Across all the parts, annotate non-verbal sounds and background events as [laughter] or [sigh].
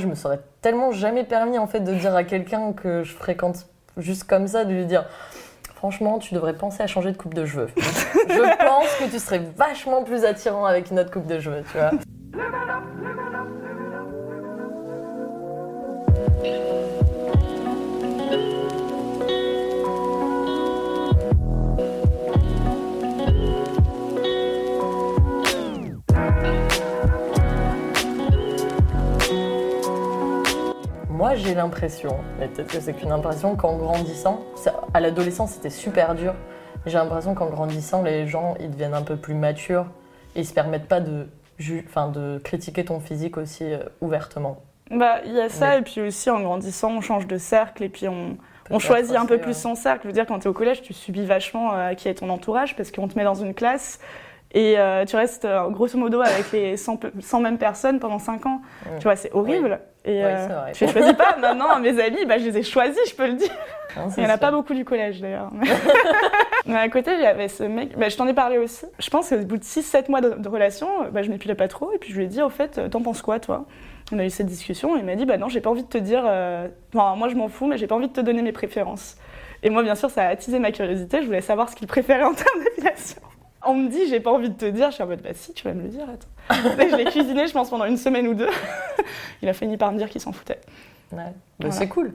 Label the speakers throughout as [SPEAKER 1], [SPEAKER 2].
[SPEAKER 1] Je me serais tellement jamais permis en fait de dire à quelqu'un que je fréquente juste comme ça, de lui dire franchement tu devrais penser à changer de coupe de cheveux. [laughs] je pense que tu serais vachement plus attirant avec une autre coupe de cheveux, tu vois. Moi, j'ai l'impression, mais peut-être que c'est qu'une impression, qu'en grandissant, ça- à l'adolescence, c'était super dur. J'ai l'impression qu'en grandissant, les gens, ils deviennent un peu plus matures et ils se permettent pas de, enfin, de critiquer ton physique aussi euh, ouvertement.
[SPEAKER 2] Bah, il y a ça,
[SPEAKER 1] Mais-
[SPEAKER 2] et puis aussi en grandissant, on change de cercle, et puis on, choisit un peu plus son cercle. Je veux dire, quand tu es au collège, tu subis vachement euh, qui est ton entourage, parce qu'on te met dans une classe, et euh, tu restes euh, grosso modo avec les 100, pe- 100 mêmes personnes pendant 5 ans. Tu vois, c'est horrible. Et
[SPEAKER 1] Oui,
[SPEAKER 2] euh,
[SPEAKER 1] c'est vrai.
[SPEAKER 2] je les choisis pas. Maintenant, mes amis, bah, je les ai choisis, je peux le dire.
[SPEAKER 1] C'est
[SPEAKER 2] Il n'y en a pas beaucoup du collège d'ailleurs. [laughs] Mais à côté, avait ce mec, bah, je t'en ai parlé aussi. Je pense qu'au bout de 6-7 mois de, de relation, euh, bah, je m'épilais pas trop. Et puis je lui ai dit, au fait, euh, t'en penses quoi toi? On a eu cette discussion et il m'a dit, bah non, j'ai pas envie de te dire. euh, Enfin, moi je m'en fous, mais j'ai pas envie de te donner mes préférences. Et moi, bien sûr, ça a attisé ma curiosité. Je voulais savoir ce qu'il préférait en termes d'épilation. On me dit, j'ai pas envie de te dire. Je suis en mode, bah si, tu vas me le dire, attends. [laughs] Je l'ai cuisiné, je pense, pendant une semaine ou deux. [laughs] il a fini par me dire qu'il s'en foutait.
[SPEAKER 1] Ouais. Mais
[SPEAKER 2] Voilà.
[SPEAKER 1] c'est cool.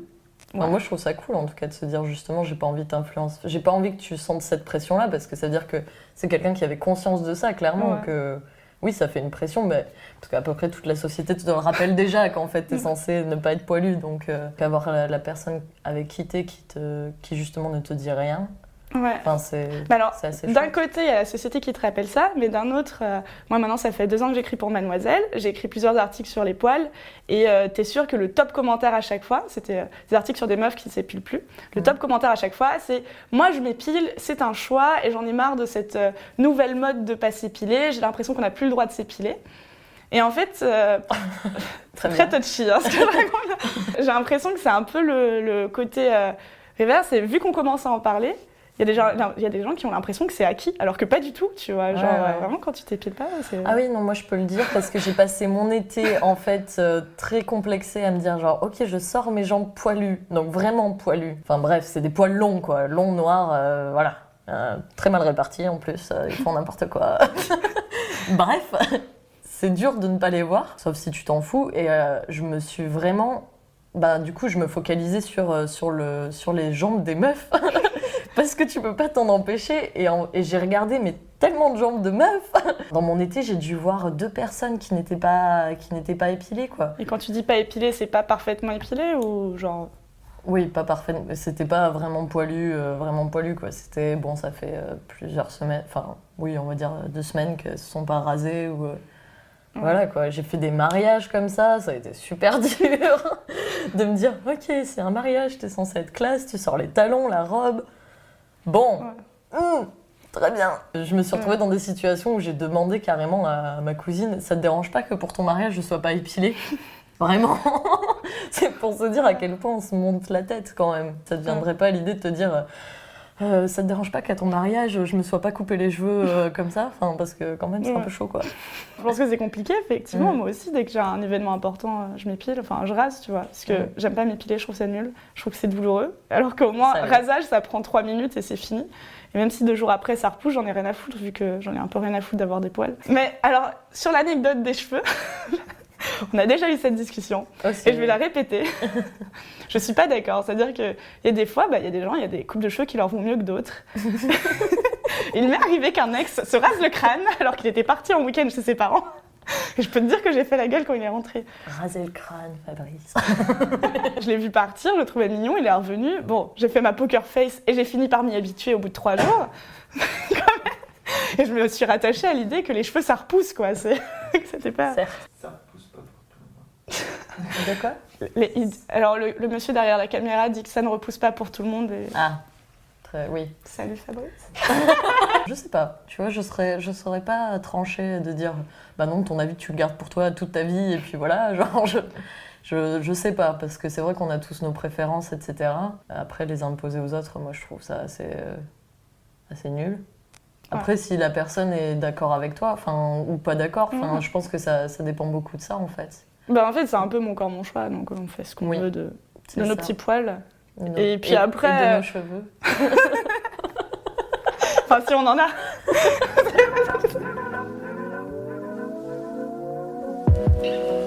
[SPEAKER 1] Enfin, moi, je trouve ça cool en tout cas de se dire justement, j'ai pas envie de t'influencer. J'ai pas envie que tu sentes cette pression-là parce que ça veut dire que c'est quelqu'un qui avait conscience de ça, clairement.
[SPEAKER 2] Ouais.
[SPEAKER 1] Que oui, ça fait une pression, mais parce qu'à peu près toute la société te le rappelle déjà qu'en fait, t'es [laughs] censé ne pas être poilu. Donc, euh, qu'avoir la, la personne avec qui t'es qui, te, qui justement ne te dit rien,
[SPEAKER 2] Ouais.
[SPEAKER 1] enfin,
[SPEAKER 2] alors, D'un côté, il y a la société qui te rappelle ça, mais d'un autre, euh, moi maintenant, ça fait deux ans que j'écris pour Mademoiselle, j'ai écrit plusieurs articles sur les poils, et euh, t'es sûr que le top commentaire à chaque fois, c'était euh, des articles sur des meufs qui ne s'épilent plus, le top commentaire à chaque fois, c'est « Moi, je m'épile, c'est un choix, et j'en ai marre de cette nouvelle mode de pas s'épiler, j'ai l'impression qu'on n'a plus le droit de s'épiler. » Et en fait, [laughs]
[SPEAKER 1] Très
[SPEAKER 2] très touchy, hein. J'ai l'impression que c'est un peu le, le côté reverse, et vu qu'on commence à en parler, il y, a des gens, il y a des gens qui ont l'impression que c'est acquis, alors que pas du tout, tu vois. Genre,
[SPEAKER 1] Ouais, ouais.
[SPEAKER 2] euh, vraiment, quand tu t'épiles pas, c'est.
[SPEAKER 1] Ah oui, non, moi je peux le dire parce que j'ai passé mon été en fait euh, très complexé à me dire genre ok je sors mes jambes poilues, donc vraiment poilues. Enfin bref, c'est des poils longs quoi, longs noirs, euh, voilà. Euh, très mal répartis en plus, ils font n'importe quoi. [laughs] bref, c'est dur de ne pas les voir, sauf si tu t'en fous. Et je me suis vraiment, bah du coup je me focalisais sur, sur, le, sur les jambes des meufs. [laughs] [laughs] Parce que tu peux pas t'en empêcher. Et, j'ai regardé mais tellement de jambes de meufs. [laughs] Dans mon été, j'ai dû voir deux personnes qui n'étaient pas, qui n'étaient pas épilées, quoi.
[SPEAKER 2] Et quand tu dis pas épilé, c'est pas parfaitement épilé ou genre?
[SPEAKER 1] Oui, pas parfait. C'était pas vraiment poilu, euh, vraiment poilu, quoi. C'était, bon, ça fait euh, plusieurs semaines, enfin, oui, on va dire euh, deux semaines qu'elles se sont pas rasées ou... euh, Voilà, quoi. J'ai fait des mariages comme ça, ça a été super [laughs] dur de me dire, ok, c'est un mariage, t'es censé être classe, tu sors les talons, la robe. Bon, hum, très bien. Je me suis retrouvée dans des situations où j'ai demandé carrément à ma cousine, ça te dérange pas que pour ton mariage je sois pas épilée? [laughs] Vraiment. [laughs] C'est pour se dire à quel point on se monte la tête quand même. Ça ne viendrait pas l'idée de te dire euh, ça te dérange pas qu'à ton mariage je me sois pas coupé les cheveux euh, [laughs] comme ça? Enfin, Parce que quand même c'est un peu chaud quoi.
[SPEAKER 2] Je pense que c'est compliqué, effectivement. Moi aussi, dès que j'ai un événement important, euh, je m'épile. Enfin, je rase, tu vois. Parce que j'aime pas m'épiler, je trouve ça nul. Je trouve que c'est douloureux. Alors qu'au moins,
[SPEAKER 1] Ça
[SPEAKER 2] rasage, ça prend trois minutes et c'est fini. Et même si deux jours après ça repousse, j'en ai rien à foutre, vu que j'en ai un peu rien à foutre d'avoir des poils. Mais alors, sur l'anecdote des cheveux, [laughs] on a déjà eu cette discussion.
[SPEAKER 1] Oh,
[SPEAKER 2] Et je vais la répéter. [laughs] je suis pas d'accord. C'est-à-dire qu'il y a des fois, bah, il y a des gens, il y a des coupes de cheveux qui leur vont mieux que d'autres. [laughs] Il m'est arrivé qu'un ex se rase le crâne alors qu'il était parti en week-end chez ses parents. Et je peux te dire que j'ai fait la gueule quand il est rentré.
[SPEAKER 1] Raser le crâne, Fabrice. [laughs]
[SPEAKER 2] Je l'ai vu partir, je le trouvais mignon, il est revenu. Bon, j'ai fait ma poker face et j'ai fini par m'y habituer au bout de trois jours. Et je me suis rattachée à l'idée que les cheveux, ça repousse, quoi. C'est... que C'était pas...
[SPEAKER 1] Certes.
[SPEAKER 3] Ça repousse pas pour tout le monde.
[SPEAKER 1] De quoi
[SPEAKER 2] Les- Alors, le, le monsieur derrière la caméra dit que ça ne repousse pas pour tout le monde. Et...
[SPEAKER 1] Ah, très, oui.
[SPEAKER 2] Salut Fabrice. [laughs]
[SPEAKER 1] Je sais pas, tu vois, je serais, je saurais pas trancher de dire, bah non, ton avis, tu le gardes pour toi toute ta vie, et puis voilà, [laughs] genre, je, je, je sais pas, parce que c'est vrai qu'on a tous nos préférences, etc. Après, les imposer aux autres, moi, je trouve ça assez, euh, assez nul. Après, si la personne est d'accord avec toi, enfin, ou pas d'accord, enfin,
[SPEAKER 2] Mhm.
[SPEAKER 1] je pense que ça, ça dépend beaucoup de ça, en fait.
[SPEAKER 2] Bah, en fait, c'est un peu mon corps, mon choix, donc on fait ce qu'on
[SPEAKER 1] Oui,
[SPEAKER 2] veut de, nos petits poils.
[SPEAKER 1] nos-
[SPEAKER 2] Et puis après,
[SPEAKER 1] Et de
[SPEAKER 2] euh,
[SPEAKER 1] nos cheveux. [laughs]
[SPEAKER 2] Enfin, si on en a. [laughs]